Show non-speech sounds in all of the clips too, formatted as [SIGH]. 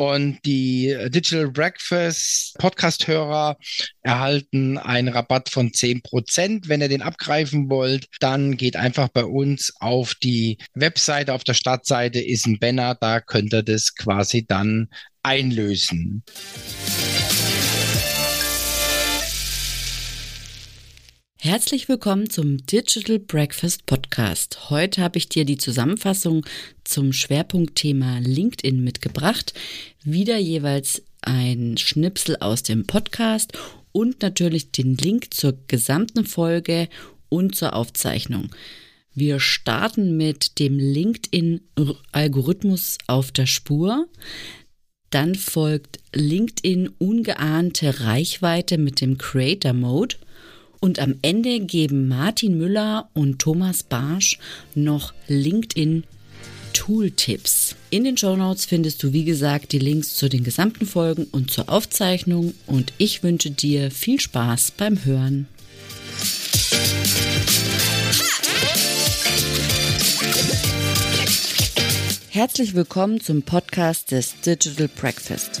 Und die Digital Breakfast Podcast-Hörer erhalten einen Rabatt von 10%. Wenn ihr den abgreifen wollt, dann geht einfach bei uns auf die Webseite. Auf der Startseite ist ein Banner, da könnt ihr das quasi dann einlösen. Herzlich willkommen zum Digital Breakfast Podcast. Heute habe ich dir die Zusammenfassung zum Schwerpunktthema LinkedIn mitgebracht. Wieder jeweils ein Schnipsel aus dem Podcast und natürlich den Link zur gesamten Folge und zur Aufzeichnung. Wir starten mit dem LinkedIn-Algorithmus auf der Spur. Dann folgt LinkedIn ungeahnte Reichweite mit dem Creator Mode. Und am Ende geben Martin Müller und Thomas Barsch noch LinkedIn Tooltips. In den Show Notes findest du wie gesagt die Links zu den gesamten Folgen und zur Aufzeichnung und ich wünsche dir viel Spaß beim Hören. Herzlich willkommen zum Podcast des Digital Breakfast.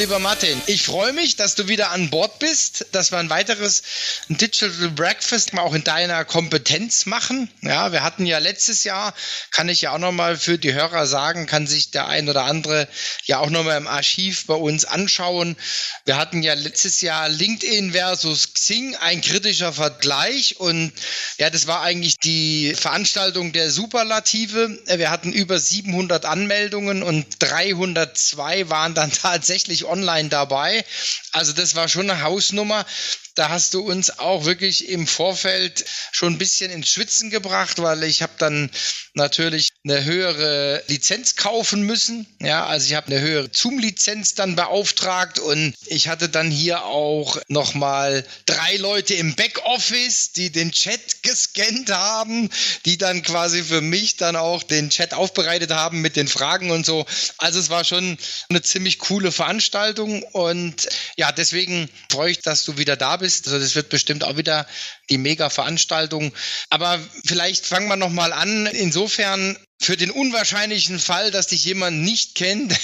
Lieber Martin, ich freue mich, dass du wieder an Bord bist, dass wir ein weiteres Digital Breakfast mal auch in deiner Kompetenz machen. Ja, wir hatten ja letztes Jahr, kann ich ja auch nochmal für die Hörer sagen, kann sich der ein oder andere ja auch nochmal im Archiv bei uns anschauen. Wir hatten ja letztes Jahr LinkedIn versus Xing, ein kritischer Vergleich und ja, das war eigentlich die Veranstaltung der Superlative. Wir hatten über 700 Anmeldungen und 302 waren dann [LAUGHS] tatsächlich online dabei. Also das war schon eine Hausnummer. Da hast du uns auch wirklich im Vorfeld schon ein bisschen ins Schwitzen gebracht, weil ich habe dann natürlich eine höhere Lizenz kaufen müssen. Ja, also ich habe eine höhere Zoom-Lizenz dann beauftragt und ich hatte dann hier auch nochmal drei Leute im Backoffice, die den Chat gescannt haben, die dann quasi für mich dann auch den Chat aufbereitet haben mit den Fragen und so. Also es war schon eine ziemlich coole Veranstaltung und ja, deswegen freue ich, dass du wieder da bist. Also das wird bestimmt auch wieder die Mega-Veranstaltung. Aber vielleicht fangen wir nochmal an. Insofern für den unwahrscheinlichen Fall, dass dich jemand nicht kennt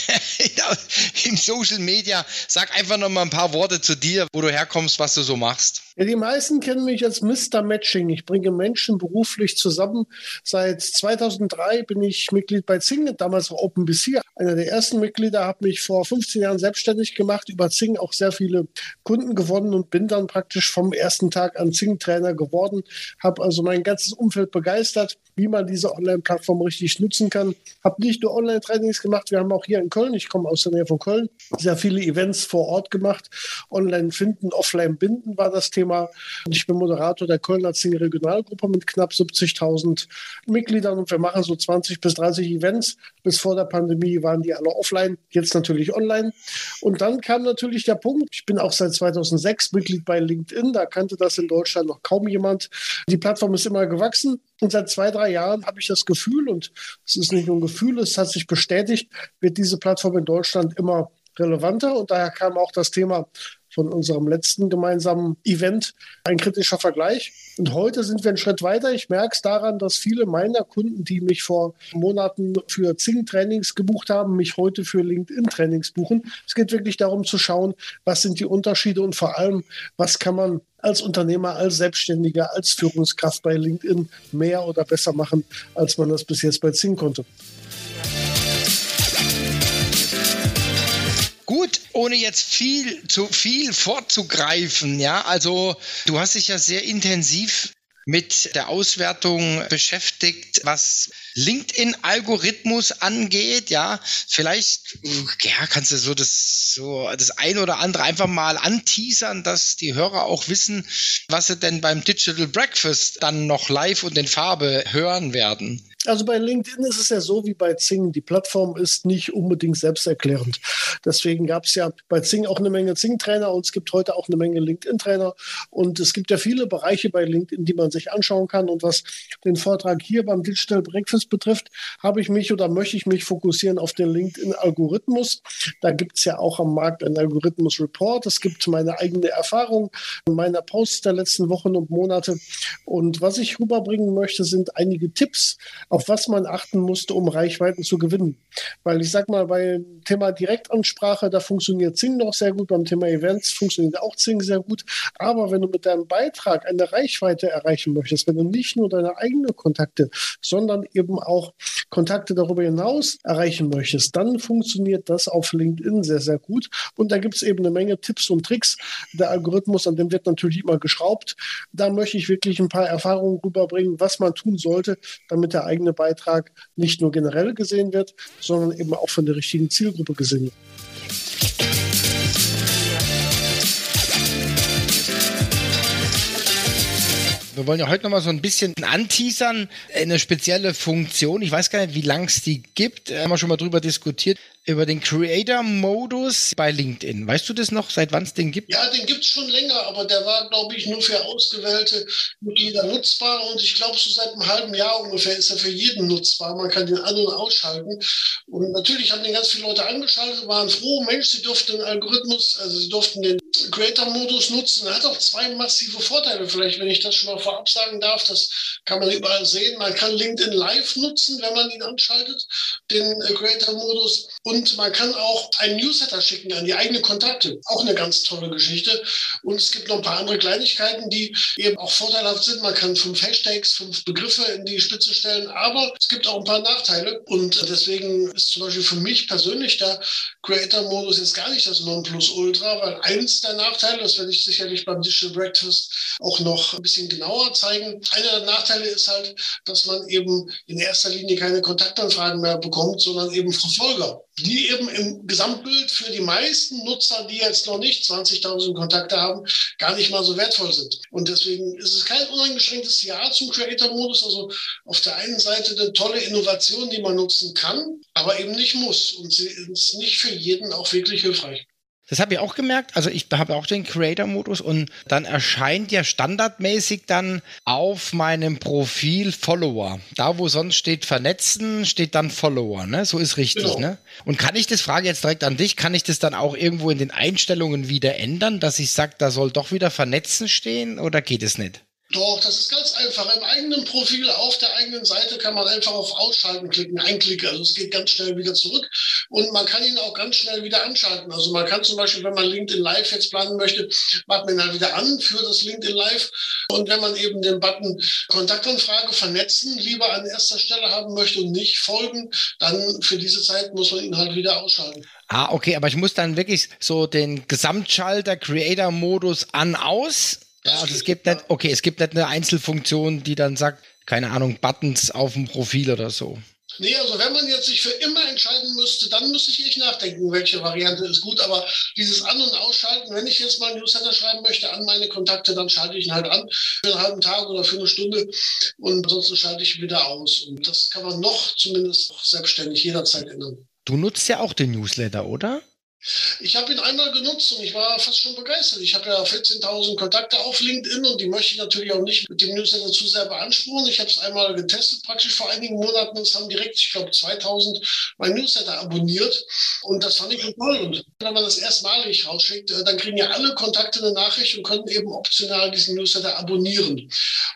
[LAUGHS] im Social Media, sag einfach noch mal ein paar Worte zu dir, wo du herkommst, was du so machst. Ja, die meisten kennen mich als Mr. Matching. Ich bringe Menschen beruflich zusammen. Seit 2003 bin ich Mitglied bei Zing, damals auch OpenBC. Einer der ersten Mitglieder, habe mich vor 15 Jahren selbstständig gemacht, über Zing auch sehr viele Kunden gewonnen und bin dann praktisch vom ersten Tag an Zing-Trainer geworden. Habe also mein ganzes Umfeld begeistert, wie man diese Online-Plattform richtig nutzen kann. Habe nicht nur Online-Trainings gemacht, wir haben auch hier in Köln, ich komme aus der Nähe von Köln, sehr viele Events vor Ort gemacht. Online finden, offline binden war das Thema. Und ich bin Moderator der Kölner Zing Regionalgruppe mit knapp 70.000 Mitgliedern und wir machen so 20 bis 30 Events. Bis vor der Pandemie waren die alle offline, jetzt natürlich online. Und dann kam natürlich der Punkt, ich bin auch seit 2006 Mitglied bei LinkedIn, da kannte das in Deutschland noch kaum jemand. Die Plattform ist immer gewachsen und seit zwei, drei Jahren habe ich das Gefühl, und es ist nicht nur ein Gefühl, es hat sich bestätigt, wird diese Plattform in Deutschland immer relevanter. Und daher kam auch das Thema von unserem letzten gemeinsamen Event ein kritischer Vergleich. Und heute sind wir einen Schritt weiter. Ich merke es daran, dass viele meiner Kunden, die mich vor Monaten für Zing-Trainings gebucht haben, mich heute für LinkedIn-Trainings buchen. Es geht wirklich darum zu schauen, was sind die Unterschiede und vor allem, was kann man als Unternehmer, als Selbstständiger, als Führungskraft bei LinkedIn mehr oder besser machen, als man das bis jetzt bei Zing konnte. gut, ohne jetzt viel zu viel vorzugreifen, ja, also du hast dich ja sehr intensiv mit der Auswertung beschäftigt, was LinkedIn-Algorithmus angeht. Ja, vielleicht ja, kannst du so das, so das ein oder andere einfach mal anteasern, dass die Hörer auch wissen, was sie denn beim Digital Breakfast dann noch live und in Farbe hören werden. Also bei LinkedIn ist es ja so wie bei Zing. Die Plattform ist nicht unbedingt selbsterklärend. Deswegen gab es ja bei Zing auch eine Menge Zing-Trainer und es gibt heute auch eine Menge LinkedIn-Trainer. Und es gibt ja viele Bereiche bei LinkedIn, die man sich anschauen kann. Und was den Vortrag hier beim Digital Breakfast betrifft, habe ich mich oder möchte ich mich fokussieren auf den LinkedIn-Algorithmus. Da gibt es ja auch am Markt einen Algorithmus-Report. Es gibt meine eigene Erfahrung meiner Posts der letzten Wochen und Monate. Und was ich rüberbringen möchte, sind einige Tipps, auf was man achten musste, um Reichweiten zu gewinnen. Weil ich sag mal, beim Thema Direktansprache, da funktioniert Zing noch sehr gut, beim Thema Events funktioniert auch Zing sehr gut. Aber wenn du mit deinem Beitrag eine Reichweite erreichen möchtest, wenn du nicht nur deine eigenen Kontakte, sondern eben auch Kontakte darüber hinaus erreichen möchtest, dann funktioniert das auf LinkedIn sehr, sehr gut. Und da gibt es eben eine Menge Tipps und Tricks. Der Algorithmus, an dem wird natürlich immer geschraubt. Da möchte ich wirklich ein paar Erfahrungen rüberbringen, was man tun sollte, damit der eigene Beitrag nicht nur generell gesehen wird, sondern eben auch von der richtigen Zielgruppe gesehen wird. Wir wollen ja heute noch mal so ein bisschen anteasern, eine spezielle Funktion. Ich weiß gar nicht, wie lang es die gibt. Haben wir schon mal drüber diskutiert über den Creator-Modus bei LinkedIn. Weißt du das noch, seit wann es den gibt? Ja, den gibt es schon länger, aber der war, glaube ich, nur für ausgewählte Mitglieder nutzbar. Und ich glaube, so seit einem halben Jahr ungefähr ist er für jeden nutzbar. Man kann den an- und ausschalten. Und natürlich haben den ganz viele Leute angeschaltet, waren froh, Mensch, sie durften den Algorithmus, also sie durften den Creator-Modus nutzen. Er hat auch zwei massive Vorteile, vielleicht, wenn ich das schon mal vorab sagen darf. Das kann man überall sehen. Man kann LinkedIn Live nutzen, wenn man ihn anschaltet, den äh, Creator-Modus. Und man kann auch einen Newsletter schicken an die eigenen Kontakte. Auch eine ganz tolle Geschichte. Und es gibt noch ein paar andere Kleinigkeiten, die eben auch vorteilhaft sind. Man kann fünf Hashtags, fünf Begriffe in die Spitze stellen. Aber es gibt auch ein paar Nachteile. Und deswegen ist zum Beispiel für mich persönlich der Creator-Modus jetzt gar nicht das Nonplusultra, weil eins der Nachteile, das werde ich sicherlich beim Digital Breakfast auch noch ein bisschen genauer zeigen. Einer der Nachteile ist halt, dass man eben in erster Linie keine Kontaktanfragen mehr bekommt, sondern eben Verfolger die eben im Gesamtbild für die meisten Nutzer, die jetzt noch nicht 20.000 Kontakte haben, gar nicht mal so wertvoll sind. Und deswegen ist es kein uneingeschränktes Ja zum Creator-Modus. Also auf der einen Seite eine tolle Innovation, die man nutzen kann, aber eben nicht muss. Und sie ist nicht für jeden auch wirklich hilfreich. Das habe ich auch gemerkt. Also ich habe auch den Creator-Modus und dann erscheint ja standardmäßig dann auf meinem Profil Follower. Da, wo sonst steht vernetzen, steht dann Follower. Ne? So ist richtig. Genau. Ne? Und kann ich das, frage jetzt direkt an dich, kann ich das dann auch irgendwo in den Einstellungen wieder ändern, dass ich sage, da soll doch wieder vernetzen stehen oder geht es nicht? Doch, das ist ganz einfach. Im eigenen Profil auf der eigenen Seite kann man einfach auf Ausschalten klicken, einklicken. Also es geht ganz schnell wieder zurück und man kann ihn auch ganz schnell wieder anschalten. Also man kann zum Beispiel, wenn man LinkedIn Live jetzt planen möchte, macht man ihn halt wieder an für das LinkedIn Live. Und wenn man eben den Button Kontaktanfrage vernetzen lieber an erster Stelle haben möchte und nicht folgen, dann für diese Zeit muss man ihn halt wieder ausschalten. Ah, okay, aber ich muss dann wirklich so den Gesamtschalter Creator Modus an aus also es gibt nicht, okay, es gibt nicht eine Einzelfunktion, die dann sagt, keine Ahnung, Buttons auf dem Profil oder so. Nee, also wenn man jetzt sich für immer entscheiden müsste, dann müsste ich echt nachdenken, welche Variante ist gut. Aber dieses An- und Ausschalten, wenn ich jetzt mal ein Newsletter schreiben möchte an meine Kontakte, dann schalte ich ihn halt an für einen halben Tag oder für eine Stunde und ansonsten schalte ich ihn wieder aus. Und das kann man noch zumindest selbstständig jederzeit ändern. Du nutzt ja auch den Newsletter, oder? Ich habe ihn einmal genutzt und ich war fast schon begeistert. Ich habe ja 14.000 Kontakte auf LinkedIn und die möchte ich natürlich auch nicht mit dem Newsletter zu sehr beanspruchen. Ich habe es einmal getestet, praktisch vor einigen Monaten. Es haben direkt, ich glaube, 2.000 mein Newsletter abonniert und das fand ich schon toll. Und wenn man das erstmalig rausschickt, äh, dann kriegen ja alle Kontakte eine Nachricht und können eben optional diesen Newsletter abonnieren.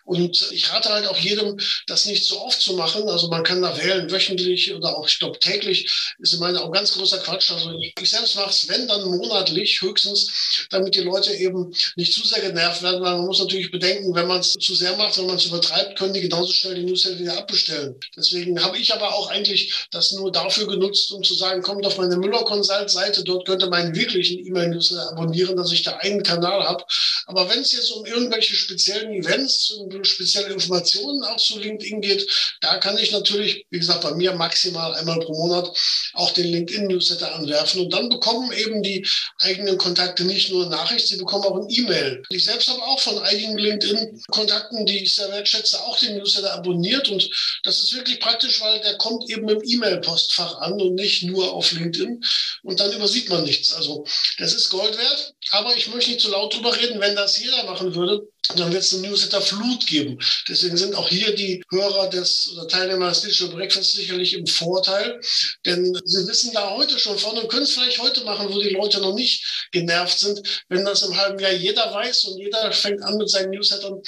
Und ich rate halt auch jedem, das nicht so oft zu machen. Also man kann da wählen, wöchentlich oder auch, ich glaube, täglich ist in meiner auch ganz großer Quatsch. Also ich selbst es, wenn dann monatlich höchstens, damit die Leute eben nicht zu sehr genervt werden, weil man muss natürlich bedenken, wenn man es zu sehr macht, wenn man es übertreibt, können die genauso schnell die Newsletter wieder abbestellen. Deswegen habe ich aber auch eigentlich das nur dafür genutzt, um zu sagen, kommt auf meine Müller Consult Seite, dort könnt ihr meinen wirklichen E-Mail-Newsletter abonnieren, dass ich da einen Kanal habe. Aber wenn es jetzt um irgendwelche speziellen Events, um spezielle Informationen auch zu LinkedIn geht, da kann ich natürlich, wie gesagt, bei mir maximal einmal pro Monat auch den LinkedIn-Newsletter anwerfen. Und dann bekommen eben die eigenen Kontakte nicht nur Nachricht, sie bekommen auch ein E-Mail. Ich selbst habe auch von einigen LinkedIn-Kontakten, die ich sehr wertschätze, auch den Newsletter abonniert. Und das ist wirklich praktisch, weil der kommt eben im E-Mail-Postfach an und nicht nur auf LinkedIn. Und dann übersieht man nichts. Also das ist Gold wert. Aber ich möchte nicht zu laut drüber reden. Wenn das jeder machen würde, dann wird es eine Newsletter-Flut geben. Deswegen sind auch hier die Hörer des oder Teilnehmer des Digital Breakfast sicherlich im Vorteil, denn sie wissen da heute schon von und können es vielleicht heute machen, wo die Leute noch nicht genervt sind. Wenn das im halben Jahr jeder weiß und jeder fängt an mit seinen Newslettern,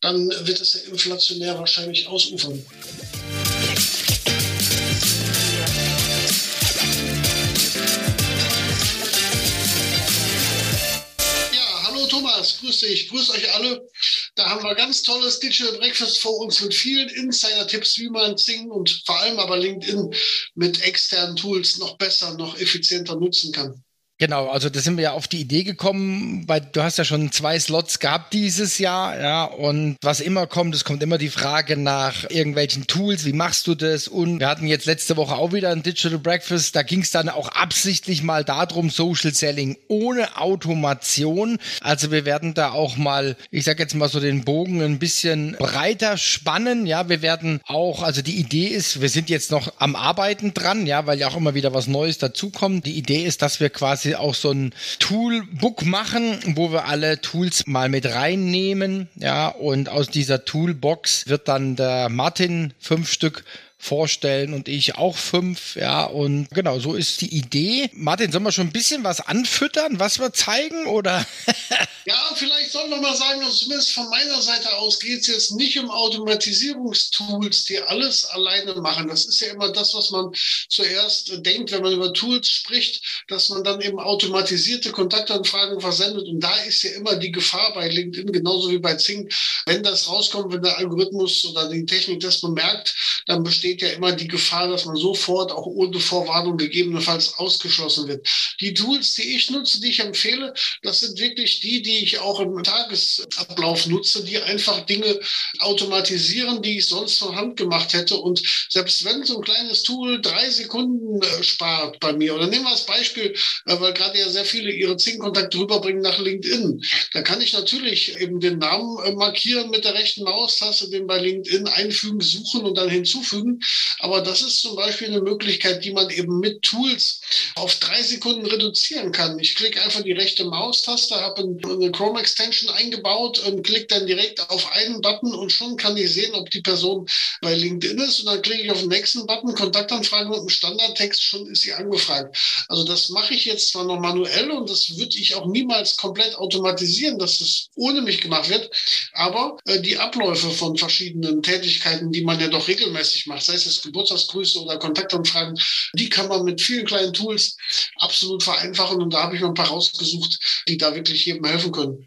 dann wird es ja inflationär wahrscheinlich ausufern. Thomas, grüß dich, grüß euch alle. Da haben wir ganz tolles Digital Breakfast vor uns mit vielen Insider-Tipps, wie man Sing und vor allem aber LinkedIn mit externen Tools noch besser, noch effizienter nutzen kann. Genau, also da sind wir ja auf die Idee gekommen, weil du hast ja schon zwei Slots gehabt dieses Jahr, ja, und was immer kommt, es kommt immer die Frage nach irgendwelchen Tools, wie machst du das? Und wir hatten jetzt letzte Woche auch wieder ein Digital Breakfast, da ging es dann auch absichtlich mal darum, Social Selling ohne Automation. Also wir werden da auch mal, ich sag jetzt mal so den Bogen ein bisschen breiter spannen, ja, wir werden auch, also die Idee ist, wir sind jetzt noch am Arbeiten dran, ja, weil ja auch immer wieder was Neues dazukommt. Die Idee ist, dass wir quasi quasi auch so ein Toolbook machen, wo wir alle Tools mal mit reinnehmen. Ja, und aus dieser Toolbox wird dann der Martin fünf Stück vorstellen und ich auch fünf. Ja, und genau, so ist die Idee. Martin, sollen wir schon ein bisschen was anfüttern, was wir zeigen oder? [LAUGHS] ja, vielleicht sollen wir mal sagen, also zumindest von meiner Seite aus geht es jetzt nicht um Automatisierungstools, die alles alleine machen. Das ist ja immer das, was man zuerst denkt, wenn man über Tools spricht, dass man dann eben automatisierte Kontaktanfragen versendet. Und da ist ja immer die Gefahr bei LinkedIn, genauso wie bei Zing, wenn das rauskommt, wenn der Algorithmus oder die Technik das bemerkt, dann besteht besteht ja immer die Gefahr, dass man sofort auch ohne Vorwarnung gegebenenfalls ausgeschlossen wird. Die Tools, die ich nutze, die ich empfehle, das sind wirklich die, die ich auch im Tagesablauf nutze, die einfach Dinge automatisieren, die ich sonst von Hand gemacht hätte. Und selbst wenn so ein kleines Tool drei Sekunden äh, spart bei mir, oder nehmen wir als Beispiel, äh, weil gerade ja sehr viele ihre Zing-Kontakte rüberbringen nach LinkedIn, dann kann ich natürlich eben den Namen äh, markieren mit der rechten Maustaste, den bei LinkedIn einfügen, suchen und dann hinzufügen. Aber das ist zum Beispiel eine Möglichkeit, die man eben mit Tools auf drei Sekunden reduzieren kann. Ich klicke einfach die rechte Maustaste, habe eine Chrome Extension eingebaut und klicke dann direkt auf einen Button und schon kann ich sehen, ob die Person bei LinkedIn ist. Und dann klicke ich auf den nächsten Button, Kontaktanfrage mit einem Standardtext, schon ist sie angefragt. Also das mache ich jetzt zwar noch manuell und das würde ich auch niemals komplett automatisieren, dass das ohne mich gemacht wird. Aber äh, die Abläufe von verschiedenen Tätigkeiten, die man ja doch regelmäßig macht, sei es Geburtstagsgrüße oder Kontaktanfragen, die kann man mit vielen kleinen Tools absolut vereinfachen. Und da habe ich mal ein paar rausgesucht, die da wirklich jedem helfen können.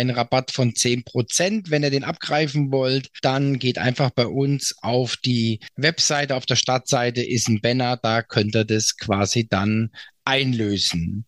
einen Rabatt von 10%. Wenn ihr den abgreifen wollt, dann geht einfach bei uns auf die Webseite. Auf der Startseite ist ein Banner, da könnt ihr das quasi dann einlösen.